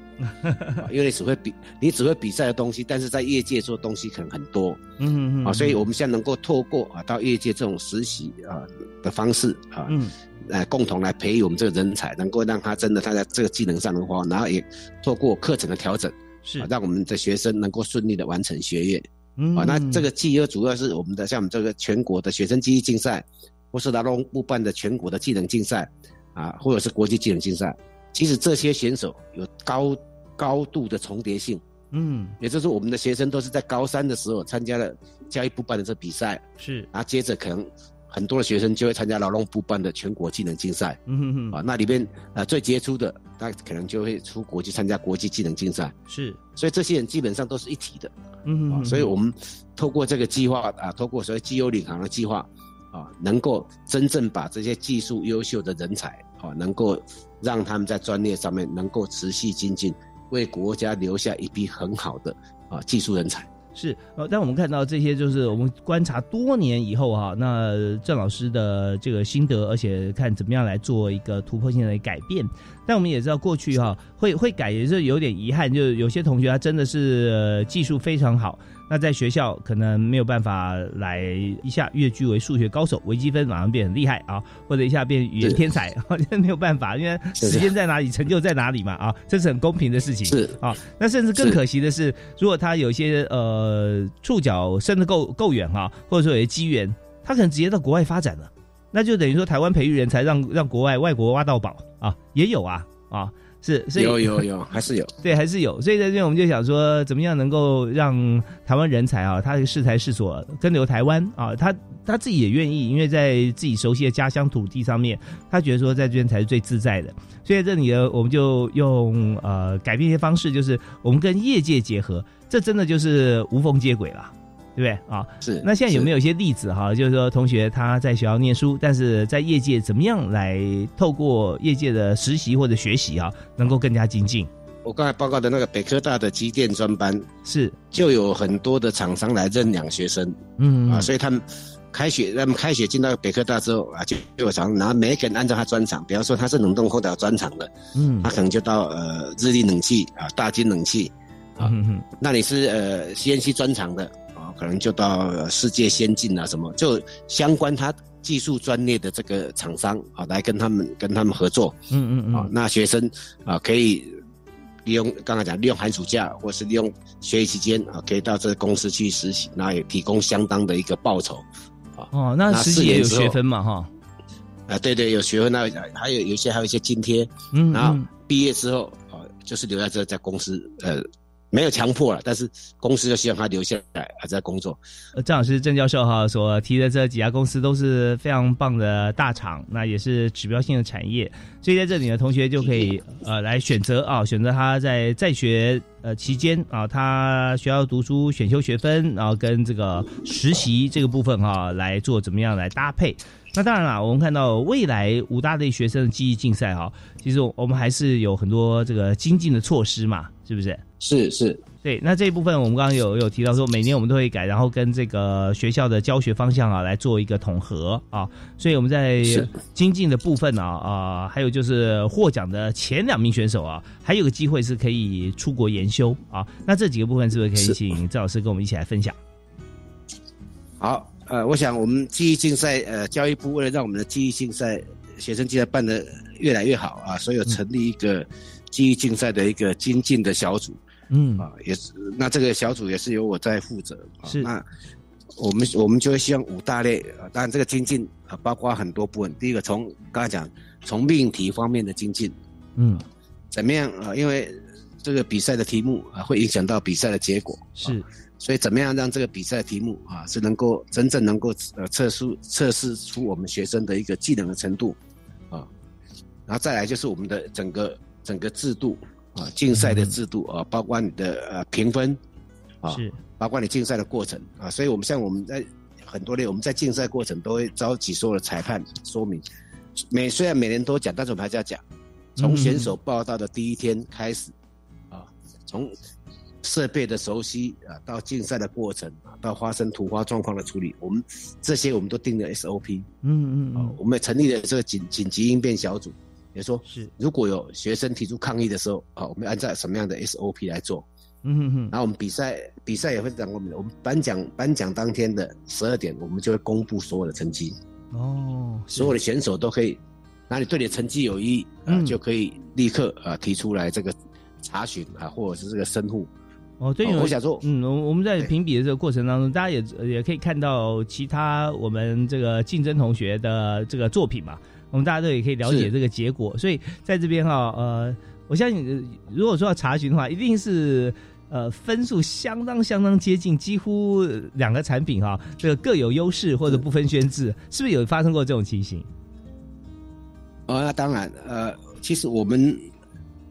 因为你只会比你只会比赛的东西，但是在业界做东西可能很多，嗯嗯，啊，所以我们现在能够透过啊到业界这种实习啊的方式啊。嗯，来，共同来培育我们这个人才，能够让他真的他在这个技能上的话，然后也透过课程的调整，是让我们的学生能够顺利的完成学业。嗯，啊，那这个技优主要是我们的像我们这个全国的学生技艺竞赛，或是劳动部办的全国的技能竞赛，啊，或者是国际技能竞赛，其实这些选手有高高度的重叠性。嗯，也就是我们的学生都是在高三的时候参加了教育部办的这比赛，是，然后接着可能。很多的学生就会参加劳动部办的全国技能竞赛，嗯哼哼，啊，那里边呃最杰出的，他可能就会出国去参加国际技能竞赛，是，所以这些人基本上都是一体的，嗯哼，所以我们透过这个计划啊，透过所谓绩优领航的计划，啊，能够真正把这些技术优秀的人才，啊，能够让他们在专业上面能够持续精进，为国家留下一批很好的啊技术人才。是，呃，但我们看到这些，就是我们观察多年以后哈，那郑老师的这个心得，而且看怎么样来做一个突破性的改变。但我们也知道，过去哈会会改，也是有点遗憾，就是有些同学他真的是技术非常好。那在学校可能没有办法来一下跃居为数学高手，微积分马上变很厉害啊，或者一下变语言天才，没有办法，因为时间在哪里，成就在哪里嘛啊，这是很公平的事情。是啊，那甚至更可惜的是，如果他有些呃触角伸得够够远哈，或者说有些机缘，他可能直接到国外发展了，那就等于说台湾培育人才让让国外外国挖到宝啊，也有啊啊。是，有有有，还是有，对，还是有。所以在这边我们就想说，怎么样能够让台湾人才啊，他的适才适所跟留台湾啊，他他自己也愿意，因为在自己熟悉的家乡土地上面，他觉得说在这边才是最自在的。所以在这里呢，我们就用呃改变一些方式，就是我们跟业界结合，这真的就是无缝接轨了。对不对啊？是。那现在有没有一些例子哈？就是说，同学他在学校念书，但是在业界怎么样来透过业界的实习或者学习啊，能够更加精进？我刚才报告的那个北科大的机电专班是，就有很多的厂商来认养学生，嗯啊，所以他们开学，他们开学进到北科大之后啊，就就有厂，然后每个人按照他专长，比方说他是冷冻空调专长的，嗯，他可能就到呃日立冷气啊、大金冷气啊，那你是呃 CNC 专长的。可能就到世界先进啊，什么就相关他技术专业的这个厂商啊，来跟他们跟他们合作。嗯嗯嗯。啊，那学生啊可以利用刚才讲利用寒暑假，或是利用学习期间啊，可以到这个公司去实习，那也提供相当的一个报酬。啊哦，那实习也有学分嘛哈？啊，对对，有学分，那还有有些还有一些津贴。嗯。然后毕业之后啊，就是留在这在公司呃。没有强迫了，但是公司就希望他留下来还在工作。呃，郑老师郑教授哈所提的这几家公司都是非常棒的大厂，那也是指标性的产业，所以在这里呢，同学就可以呃来选择啊，选择他在在学呃期间啊，他学校读书选修学分，然后跟这个实习这个部分哈来做怎么样来搭配。那当然了，我们看到未来五大类学生的记忆竞赛哈，其实我们还是有很多这个精进的措施嘛，是不是？是是，对。那这一部分我们刚刚有有提到说，每年我们都会改，然后跟这个学校的教学方向啊来做一个统合啊。所以我们在精进的部分呢啊，还有就是获奖的前两名选手啊，还有个机会是可以出国研修啊。那这几个部分是不是可以请赵老师跟我们一起来分享？好。呃，我想我们记忆竞赛，呃，教育部为了让我们的记忆竞赛学生竞赛办得越来越好啊，所以有成立一个记忆竞赛的一个精进的小组，嗯。啊，也是，那这个小组也是由我在负责，是。那我们我们就会希望五大类，啊当然这个精进啊，包括很多部分，第一个从刚才讲从命题方面的精进，嗯，怎么样啊？因为这个比赛的题目啊，会影响到比赛的结果，是。所以怎么样让这个比赛题目啊是能够真正能够呃测试测试出我们学生的一个技能的程度。啊，然后再来就是我们的整个整个制度啊竞赛的制度啊，包括你的呃评分啊，是包括你竞赛的过程啊，所以我们像我们在很多类我们在竞赛过程都会召集所有的裁判说明，每虽然每年都讲，但是我们还是要讲，从选手报道的第一天开始啊，从。设备的熟悉啊，到竞赛的过程啊，到发生突发状况的处理，我们这些我们都定了 SOP。嗯嗯嗯，我们也成立了这个紧紧急应变小组，也说是如果有学生提出抗议的时候啊，我们按照什么样的 SOP 来做。嗯哼哼。然后我们比赛比赛也会讲我们的我们颁奖颁奖当天的十二点，我们就会公布所有的成绩。哦，所有的选手都可以，哪里对你的成绩有异议啊，就可以立刻啊提出来这个查询啊，或者是这个申护。哦，对，我想说，嗯，我我们在评比的这个过程当中，大家也也可以看到其他我们这个竞争同学的这个作品嘛，我们大家都也可以了解这个结果。所以在这边哈，呃，我相信如果说要查询的话，一定是呃分数相当相当接近，几乎两个产品哈，这个各有优势或者不分轩轾，是不是有发生过这种情形？哦，那当然，呃，其实我们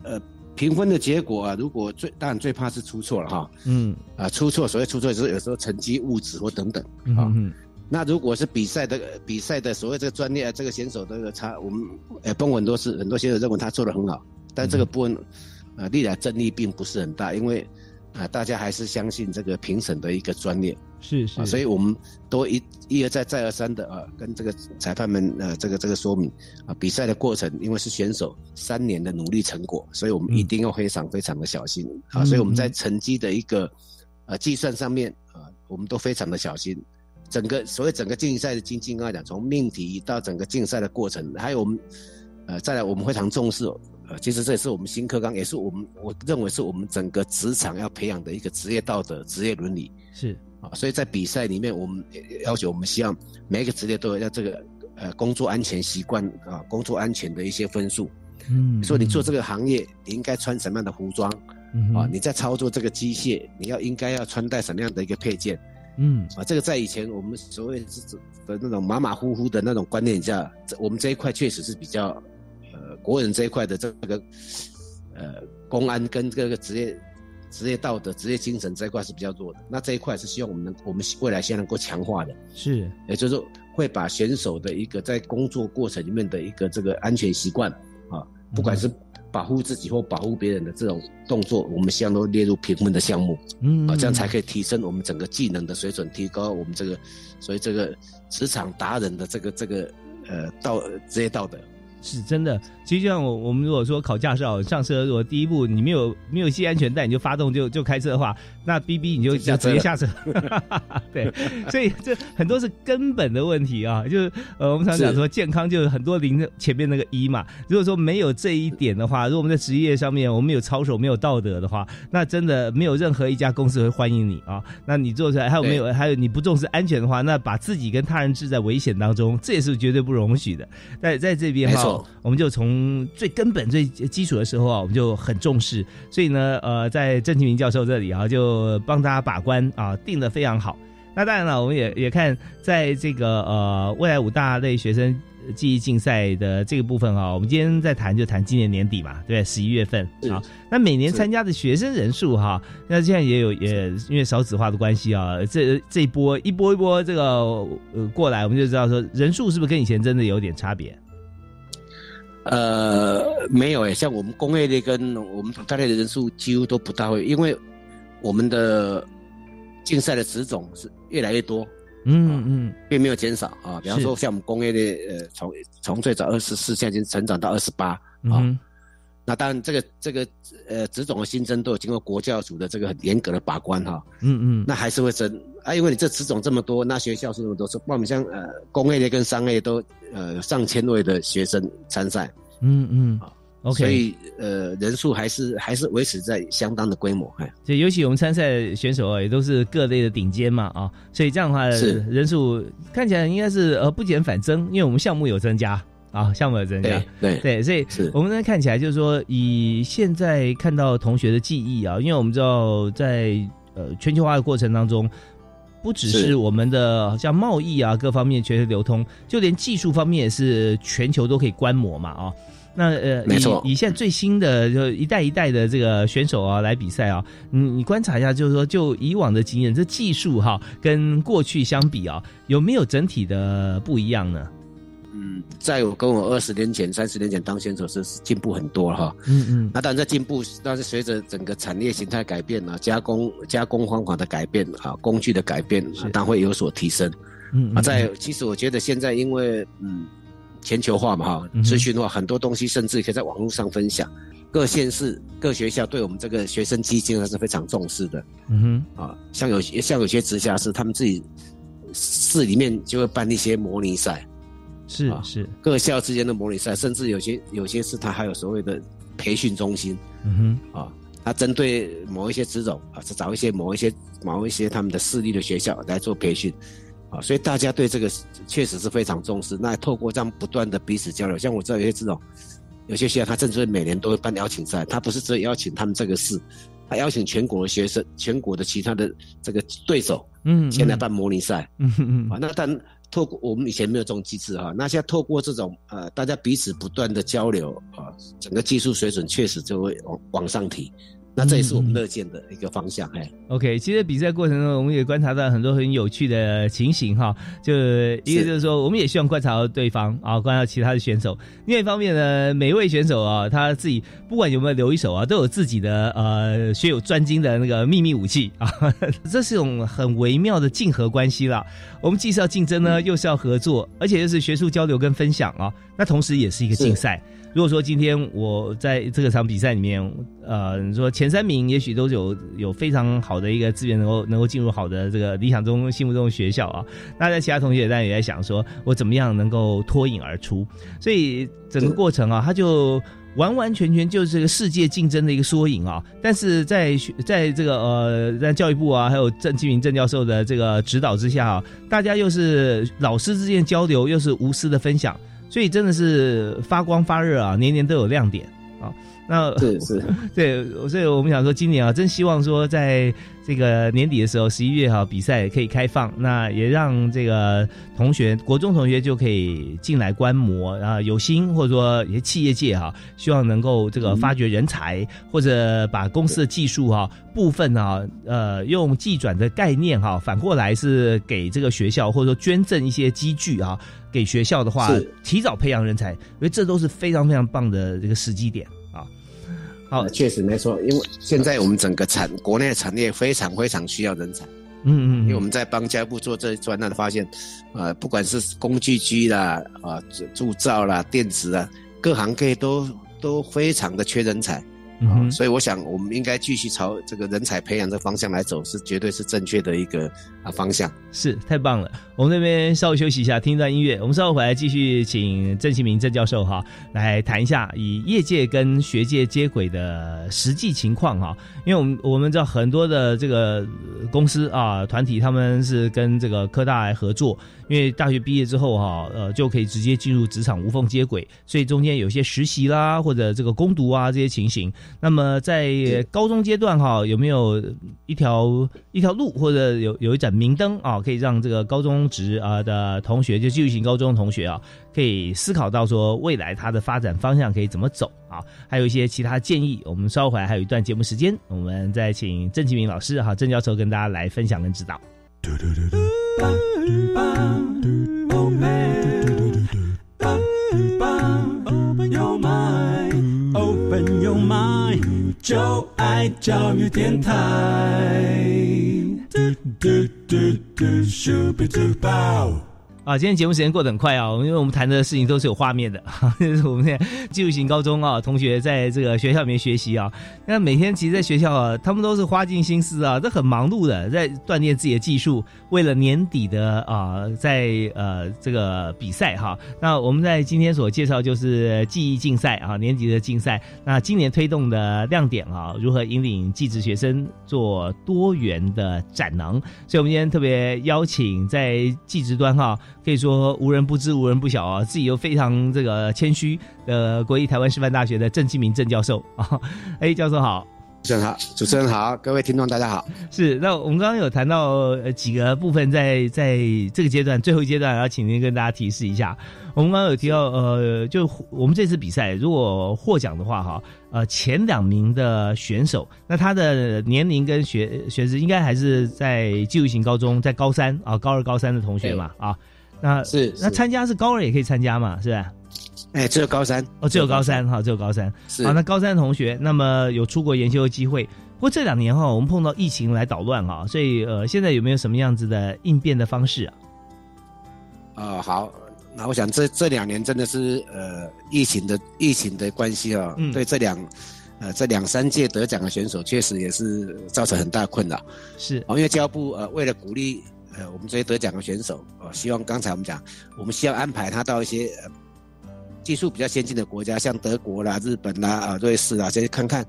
呃。评分的结果啊，如果最当然最怕是出错了哈，嗯啊出错，所谓出错就是有时候成绩物质或等等啊。那如果是比赛的比赛的所谓这个专业这个选手这个差，我们呃崩很多次，很多选手认为他做的很好，但这个部分啊历来争议并不是很大，因为啊大家还是相信这个评审的一个专业。是是，所以我们都一一而再再而三的啊，跟这个裁判们呃，这个这个说明啊，比赛的过程因为是选手三年的努力成果，所以我们一定要非常非常的小心啊。所以我们在成绩的一个呃计算上面啊，我们都非常的小心。整个所谓整个竞赛的精进来讲，从命题到整个竞赛的过程，还有我们呃再来我们非常重视呃，其实这也是我们新课纲，也是我们我认为是我们整个职场要培养的一个职业道德、职业伦理是。啊，所以在比赛里面，我们要求我们希望每一个职业都有要这个呃工作安全习惯啊，工作安全的一些分数。嗯，说你做这个行业，你应该穿什么样的服装？啊，你在操作这个机械，你要应该要穿戴什么样的一个配件？嗯，啊，这个在以前我们所谓的那种马马虎虎的那种观念下，我们这一块确实是比较呃国人这一块的这个呃公安跟这个职业。职业道德、职业精神这一块是比较弱的，那这一块是希望我们能，我们未来先能够强化的。是，也就是说，会把选手的一个在工作过程里面的一个这个安全习惯啊，不管是保护自己或保护别人的这种动作，我们希望都列入评分的项目。嗯，啊，这样才可以提升我们整个技能的水准，提高我们这个，所以这个职场达人的这个这个呃道职业道德。是真的，其实就像我我们如果说考驾照上车，如果第一步你没有没有系安全带，你就发动就就开车的话，那 B B 你就直接下车。对，所以这很多是根本的问题啊，就是呃我们常讲说健康就是很多零前面那个一嘛，如果说没有这一点的话，如果我们在职业上面我们有操守没有道德的话，那真的没有任何一家公司会欢迎你啊。那你做出来还有没有还有你不重视安全的话，那把自己跟他人置在危险当中，这也是绝对不容许的。在在这边哈。我们就从最根本、最基础的时候啊，我们就很重视。所以呢，呃，在郑庆明教授这里啊，就帮大家把关啊，定的非常好。那当然了，我们也也看在这个呃未来五大类学生记忆竞赛的这个部分啊，我们今天在谈就谈今年年底嘛，对，十一月份啊。那每年参加的学生人数哈，那现在也有也因为少子化的关系啊，这这一波一波一波这个呃过来，我们就知道说人数是不是跟以前真的有点差别。呃，没有诶，像我们工业类跟我们大类的人数几乎都不大会，因为我们的竞赛的职种是越来越多，嗯嗯，并没有减少啊。比方说像我们工业类，呃，从从最早二十四，现在已经成长到二十八啊。那当然，这个这个呃职种的新增都有经过国教组的这个很严格的把关哈。嗯嗯，那还是会增啊，因为你这职种这么多，那学校是那么多，是我们像呃工业类跟商业都呃上千位的学生参赛。嗯嗯，OK，所以呃人数还是还是维持在相当的规模。哎，就尤其我们参赛选手啊，也都是各类的顶尖嘛啊，所以这样的话是。人数看起来应该是呃不减反增，因为我们项目有增加。啊，项目有增加，对对，所以我们呢看起来就是说，以现在看到同学的记忆啊，因为我们知道在呃全球化的过程当中，不只是我们的像贸易啊各方面全球流通，就连技术方面也是全球都可以观摩嘛啊。那呃，没错，以现在最新的就一代一代的这个选手啊来比赛啊，你你观察一下，就是说就以往的经验，这技术哈跟过去相比啊，有没有整体的不一样呢？嗯，在我跟我二十年前、三十年前当选手是进步很多了哈。嗯嗯，那当然在进步，但是随着整个产业形态改变啊，加工加工方法的改变啊，工具的改变，当然会有所提升。嗯啊，在其实我觉得现在因为嗯。全球化嘛，哈，资讯化很多东西，甚至可以在网络上分享。各县市、各学校对我们这个学生基金还是非常重视的。嗯哼，啊，像有像有些直辖市，他们自己市里面就会办一些模拟赛，是是，各校之间的模拟赛，甚至有些有些是他还有所谓的培训中心。嗯哼，啊，他针对某一些职种啊，是找一些某一些某一些他们的私立的学校来做培训。啊，所以大家对这个确实是非常重视。那透过这样不断的彼此交流，像我知道有些这种，有些学校他甚至每年都会办邀请赛，他不是只有邀请他们这个市，他邀请全国的学生、全国的其他的这个对手，嗯，前来办模拟赛，嗯嗯啊，那但透过我们以前没有这种机制哈，那现在透过这种呃，大家彼此不断的交流啊，整个技术水准确实就会往往上提。那这也是我们乐见的一个方向，哎，OK。其实比赛过程中，我们也观察到很多很有趣的情形哈。就一个就是说，我们也希望观察到对方啊，观察其他的选手。另外一方面呢，每一位选手啊，他自己不管有没有留一手啊，都有自己的呃学有专精的那个秘密武器啊。这是一种很微妙的竞合关系啦。我们既是要竞争呢，又是要合作，而且又是学术交流跟分享啊。那同时也是一个竞赛。如果说今天我在这个场比赛里面，呃，你说前三名也许都有有非常好的一个资源，能够能够进入好的这个理想中心目中的学校啊。那在其他同学当然也在想，说我怎么样能够脱颖而出？所以整个过程啊，他就完完全全就是这个世界竞争的一个缩影啊。但是在在这个呃，在教育部啊，还有郑继明郑教授的这个指导之下啊，大家又是老师之间交流，又是无私的分享。所以真的是发光发热啊，年年都有亮点啊。那是是，对，所以我们想说，今年啊，真希望说在。这个年底的时候，十一月哈比赛可以开放，那也让这个同学国中同学就可以进来观摩啊，有心或者说一些企业界哈，希望能够这个发掘人才，或者把公司的技术哈部分啊，呃，用技转的概念哈，反过来是给这个学校或者说捐赠一些机具啊，给学校的话，提早培养人才，因为这都是非常非常棒的这个时机点啊。好，确实没错，因为现在我们整个产国内产业非常非常需要人才，嗯嗯，因为我们在帮教育部做这专案的发现，呃，不管是工具机啦，啊，铸造啦，电子啊，各行各业都都非常的缺人才。嗯，所以我想，我们应该继续朝这个人才培养的方向来走，是绝对是正确的一个啊方向。是，太棒了。我们这边稍微休息一下，听一段音乐。我们稍后回来继续请郑其明郑教授哈来谈一下以业界跟学界接轨的实际情况哈。因为我们我们知道很多的这个公司啊团体，他们是跟这个科大来合作。因为大学毕业之后哈，呃，就可以直接进入职场，无缝接轨，所以中间有些实习啦，或者这个攻读啊这些情形。那么在高中阶段哈，有没有一条一条路，或者有有一盏明灯啊，可以让这个高中职啊的同学，就继续型高中的同学啊，可以思考到说未来他的发展方向可以怎么走啊？还有一些其他建议。我们稍后还有一段节目时间，我们再请郑启明老师哈，郑教授跟大家来分享跟指导。Open your mind, open your mind，就爱教育电台。啊，今天节目时间过得很快啊，因为我们谈的事情都是有画面的。就是我们现在技术型高中啊，同学在这个学校里面学习啊，那每天其实，在学校啊，他们都是花尽心思啊，都很忙碌的，在锻炼自己的技术，为了年底的啊，在呃这个比赛哈。那我们在今天所介绍就是记忆竞赛啊，年底的竞赛。那今年推动的亮点啊，如何引领技职学生做多元的展能？所以我们今天特别邀请在技职端哈。可以说无人不知，无人不晓啊！自己又非常这个谦虚的国立台湾师范大学的郑继明郑教授啊，哎，教授好，主持人好，主持人好，各位听众大家好。是，那我们刚刚有谈到几个部分，在在这个阶段最后一阶段，要请您跟大家提示一下。我们刚刚有提到，呃，就我们这次比赛如果获奖的话，哈，呃，前两名的选手，那他的年龄跟学学制应该还是在技术型高中，在高三啊，高二、高三的同学嘛，啊，那是那参加是高二也可以参加嘛，是吧？哎，只有高三哦，只有高三哈，只有高三。是好，那高三的同学，那么有出国研修的机会。不过这两年哈，我们碰到疫情来捣乱哈，所以呃，现在有没有什么样子的应变的方式啊？啊，好，那我想这这两年真的是呃疫情的疫情的关系啊，对这两呃这两三届得奖的选手，确实也是造成很大困扰。是哦，因为教育部呃为了鼓励呃我们这些得奖的选手，呃希望刚才我们讲，我们需要安排他到一些呃。技术比较先进的国家，像德国啦、日本啦、啊瑞士啦，这些看看，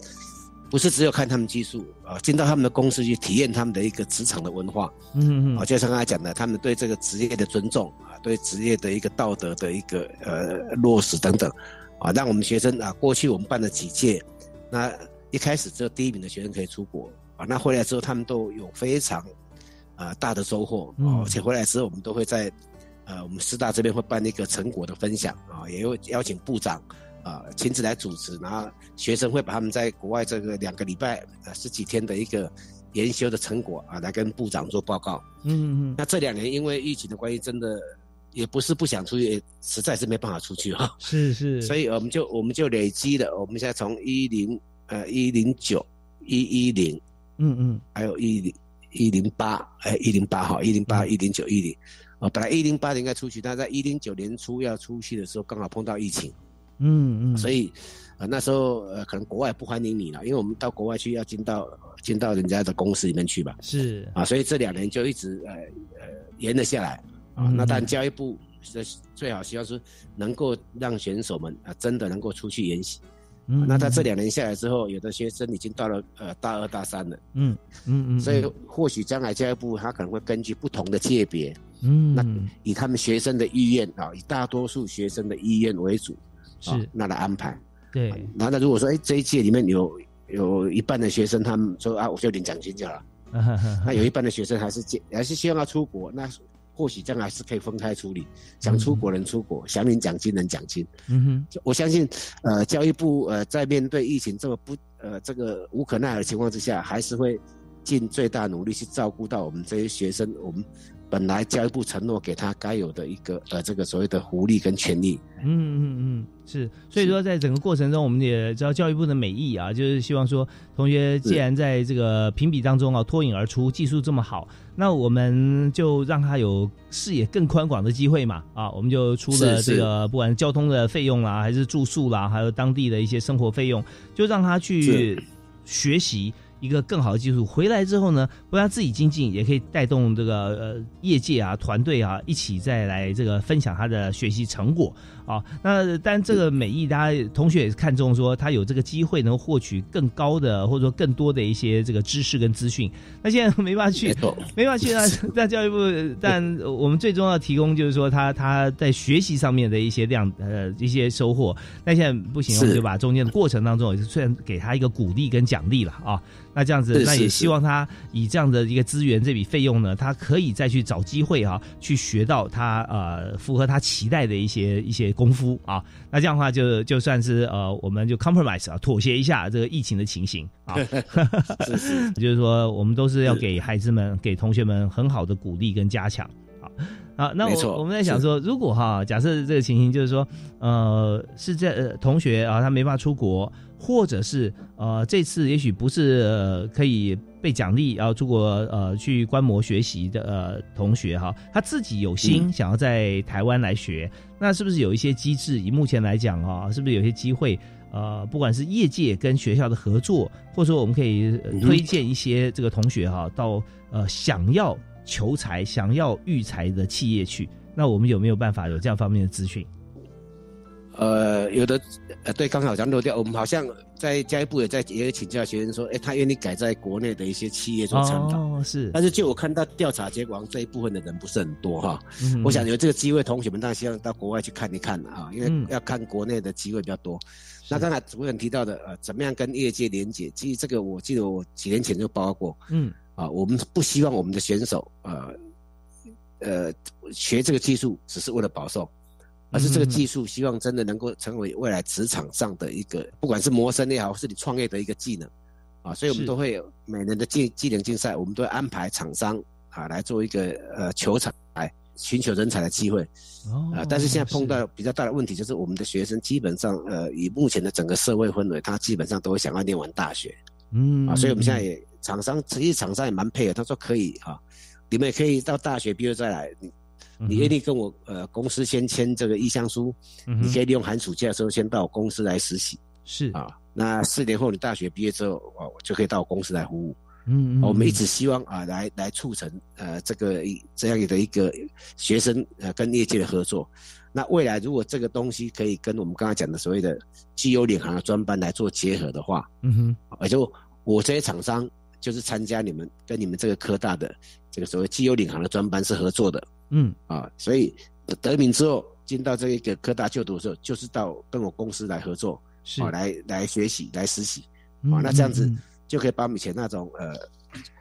不是只有看他们技术啊，进到他们的公司去体验他们的一个职场的文化，嗯嗯，啊，就像刚才讲的，他们对这个职业的尊重啊，对职业的一个道德的一个呃落实等等，啊，让我们学生啊，过去我们办了几届，那一开始只有第一名的学生可以出国。啊，那回来之后他们都有非常啊大的收获，而且回来之后我们都会在。呃，我们师大这边会办一个成果的分享啊，也会邀请部长啊亲自来主持，然后学生会把他们在国外这个两个礼拜呃十几天的一个研修的成果啊来跟部长做报告。嗯嗯。那这两年因为疫情的关系，真的也不是不想出去，实在是没办法出去哈。是是。所以我们就我们就累积了，我们现在从一零呃一零九一一零，嗯嗯，还有一零一零八哎一零八哈一零八一零九一零。哦，本来一零八年应该出去，但在一零九年初要出去的时候，刚好碰到疫情，嗯嗯，所以，呃那时候呃可能国外不欢迎你了，因为我们到国外去要进到进到人家的公司里面去吧，是啊，所以这两年就一直呃呃延了下来啊。那但教育部是最好希望是能够让选手们啊真的能够出去研习。那他这两年下来之后，有的学生已经到了呃大二大三了，嗯嗯嗯，所以或许将来教育部他可能会根据不同的界别。嗯，那以他们学生的意愿啊，以大多数学生的意愿为主，是那来安排。对，然后那如果说，哎，这一届里面有有一半的学生，他们说啊，我就领奖金就好了。那有一半的学生还是接，还是希望他出国，那或许将来是可以分开处理。想出国人出国，想领奖金人奖金。嗯哼，我相信，呃，教育部呃在面对疫情这么不呃这个无可奈何的情况之下，还是会尽最大努力去照顾到我们这些学生，我们。本来教育部承诺给他该有的一个呃这个所谓的福利跟权利，嗯嗯嗯，是，所以说在整个过程中，我们也知道教育部的美意啊，就是希望说同学既然在这个评比当中啊脱颖而出，技术这么好，那我们就让他有视野更宽广的机会嘛。啊，我们就出了这个不管交通的费用啦，还是住宿啦，还有当地的一些生活费用，就让他去学习。一个更好的技术回来之后呢，不但自己精进，也可以带动这个呃业界啊团队啊一起再来这个分享他的学习成果啊。那但这个美意，大家同学也是看重说他有这个机会能获取更高的或者说更多的一些这个知识跟资讯。那现在没办法去，没办法去那那教育部，但我们最终要提供就是说他他在学习上面的一些量呃一些收获。那现在不行，我们就把中间的过程当中，虽然给他一个鼓励跟奖励了啊。那这样子，那也希望他以这样的一个资源，这笔费用呢，他可以再去找机会啊，去学到他呃符合他期待的一些一些功夫啊。那这样的话，就就算是呃，我们就 compromise 啊，妥协一下这个疫情的情形啊。就是说，我们都是要给孩子们、给同学们很好的鼓励跟加强啊。啊，那我我们在想说，如果哈，假设这个情形就是说，呃，是在同学啊，他没办法出国。或者是呃，这次也许不是呃可以被奖励，然后出国呃去观摩学习的呃同学哈，他自己有心想要在台湾来学，那是不是有一些机制？以目前来讲啊，是不是有些机会？呃，不管是业界跟学校的合作，或者说我们可以推荐一些这个同学哈，到呃想要求财、想要育才的企业去，那我们有没有办法有这样方面的资讯？呃，有的，呃，对，刚好讲漏掉，我们好像在教育部也在也有请教学生说，哎，他愿意改在国内的一些企业做参访，哦，是，但是就我看到调查结果，这一部分的人不是很多哈。嗯、我想有这个机会，同学们当然希望到国外去看一看啊，因为要看国内的机会比较多。那刚才主任提到的，呃，怎么样跟业界连接？其实这个我记得我几年前就报告过，嗯，啊，我们不希望我们的选手，啊，呃，学这个技术只是为了保送。而是这个技术，希望真的能够成为未来职场上的一个，不管是谋生也好，是你创业的一个技能，啊，所以我们都会有每年的技技能竞赛，我们都会安排厂商啊来做一个呃球场来寻求人才的机会，啊，但是现在碰到比较大的问题，就是我们的学生基本上呃以目前的整个社会氛围，他基本上都会想要念完大学，嗯，啊，所以我们现在也厂商其实厂商也蛮配合，他说可以啊，你们也可以到大学毕业再来。你你愿意跟我呃公司先签这个意向书，你可以利用寒暑假的时候先到我公司来实习，是啊，那四年后你大学毕业之后哦，就可以到我公司来服务。嗯，我们一直希望啊，来来促成呃这个这样的一个学生呃跟业界的合作。那未来如果这个东西可以跟我们刚才讲的所谓的绩优领航的专班来做结合的话，嗯哼，也就我这些厂商就是参加你们跟你们这个科大的这个所谓绩优领航的专班是合作的。嗯。啊，所以得名之后进到这一个科大就读的时候，就是到跟我公司来合作，是。啊，来来学习来实习，啊，那这样子就可以把以前那种呃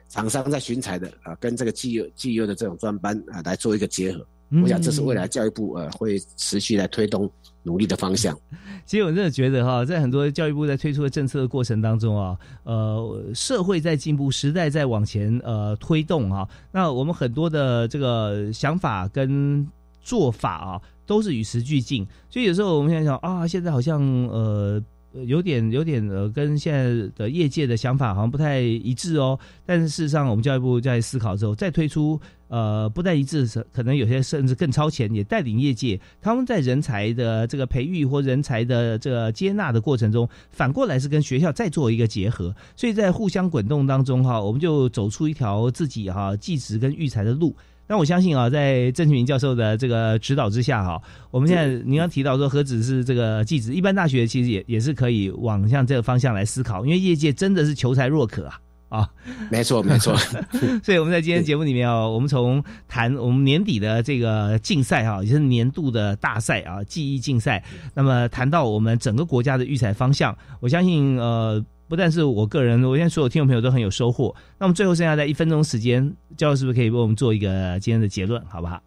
厂商在寻才的啊，跟这个绩优绩优的这种专班啊来做一个结合。我想这是未来教育部呃会持续来推动努力的方向。其实我真的觉得哈，在很多教育部在推出的政策的过程当中啊，呃，社会在进步，时代在往前呃推动哈。那我们很多的这个想法跟做法啊，都是与时俱进。所以有时候我们想想啊，现在好像呃。有点有点呃，跟现在的业界的想法好像不太一致哦。但是事实上，我们教育部在思考之后，再推出呃不太一致，可能有些甚至更超前，也带领业界他们在人才的这个培育或人才的这个接纳的过程中，反过来是跟学校再做一个结合。所以在互相滚动当中哈，我们就走出一条自己哈技职跟育才的路。那我相信啊，在郑启明教授的这个指导之下，哈，我们现在您刚提到说，何止是这个技职，一般大学其实也也是可以往向这个方向来思考，因为业界真的是求才若渴啊啊，没错没错。所以我们在今天节目里面啊，我们从谈我们年底的这个竞赛哈，也是年度的大赛啊，记忆竞赛，那么谈到我们整个国家的育才方向，我相信呃。不但是我个人，我现在所有听众朋友都很有收获。那么最后剩下在一分钟时间，教授是不是可以为我们做一个今天的结论，好不好？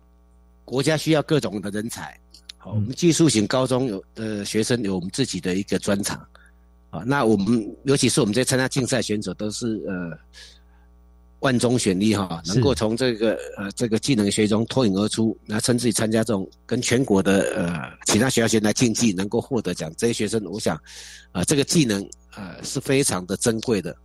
国家需要各种的人才，好，我们技术型高中有的学生有我们自己的一个专长，啊，那我们尤其是我们这些参加竞赛选手都是呃。万中选一哈，能够从这个呃这个技能学中脱颖而出，那甚至于参加这种跟全国的呃其他学校学生来竞技，能够获得奖，这些学生，我想，啊这个技能呃是非常的珍贵的。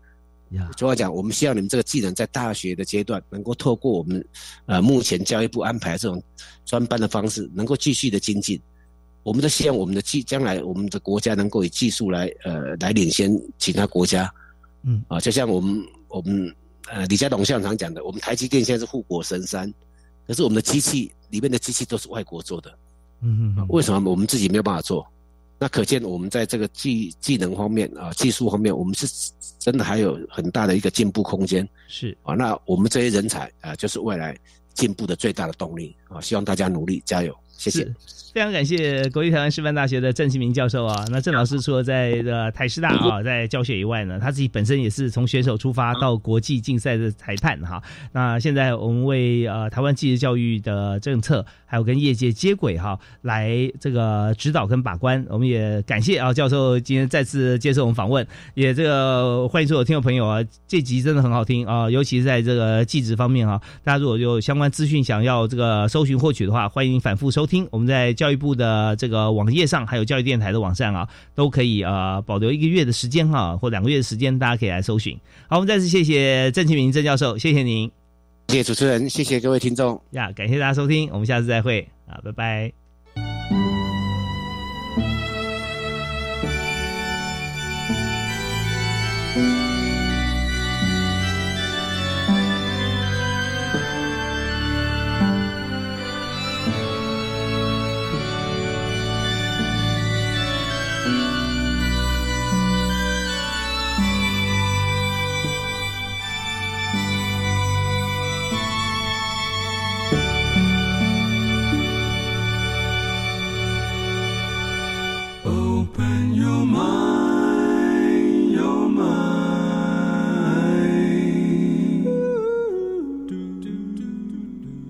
主要讲，我们希望你们这个技能在大学的阶段，能够透过我们呃目前教育部安排这种专班的方式，能够继续的精进。我们都希望我们的技将来我们的国家能够以技术来呃来领先其他国家。嗯啊，就像我们我们。呃，李家董校长讲的，我们台积电现在是护国神山，可是我们的机器里面的机器都是外国做的，嗯嗯，为什么我们自己没有办法做？那可见我们在这个技技能方面啊，技术方面，我们是真的还有很大的一个进步空间。是啊，那我们这些人才啊，就是未来进步的最大的动力啊！希望大家努力加油，谢谢。非常感谢国立台湾师范大学的郑其明教授啊！那郑老师除了在呃台师大啊在教学以外呢，他自己本身也是从选手出发到国际竞赛的裁判哈。那现在我们为呃台湾技职教育的政策，还有跟业界接轨哈，来这个指导跟把关。我们也感谢啊教授今天再次接受我们访问，也这个欢迎所有听众朋友啊，这集真的很好听啊，尤其是在这个技职方面啊，大家如果有相关资讯想要这个搜寻获取的话，欢迎反复收听我们在教。育部的这个网页上，还有教育电台的网站啊，都可以呃保留一个月的时间哈，或两个月的时间，大家可以来搜寻。好，我们再次谢谢郑清明郑教授，谢谢您，谢谢主持人，谢谢各位听众呀，感谢大家收听，我们下次再会啊，拜拜。